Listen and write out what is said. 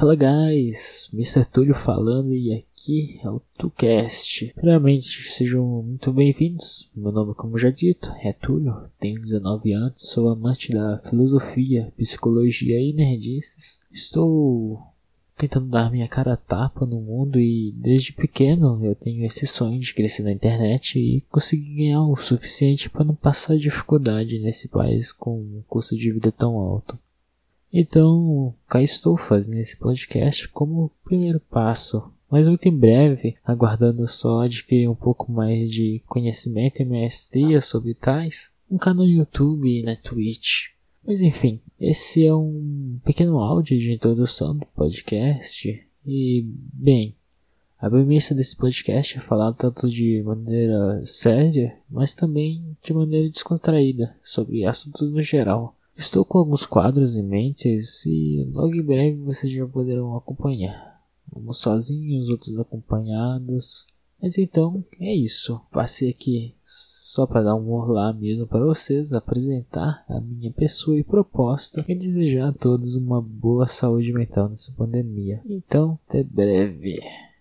Fala guys, Mr. Túlio falando e aqui é o TuCast. Primeiramente, sejam muito bem-vindos. Meu nome, como já dito, é Túlio, tenho 19 anos, sou amante da filosofia, psicologia e nerdices. Estou tentando dar minha cara a tapa no mundo e desde pequeno eu tenho esse sonho de crescer na internet e conseguir ganhar o suficiente para não passar dificuldade nesse país com um custo de vida tão alto. Então, cá estou fazendo esse podcast como primeiro passo, mas muito em breve, aguardando só adquirir um pouco mais de conhecimento e maestria sobre tais, um canal no YouTube e na Twitch. Mas enfim, esse é um pequeno áudio de introdução do podcast e, bem, a premissa desse podcast é falar tanto de maneira séria, mas também de maneira descontraída sobre assuntos no geral. Estou com alguns quadros em mente e logo em breve vocês já poderão acompanhar. Uns sozinhos, outros acompanhados. Mas então é isso. Passei aqui só para dar um olá mesmo para vocês, apresentar a minha pessoa e proposta e desejar a todos uma boa saúde mental nessa pandemia. Então, até breve.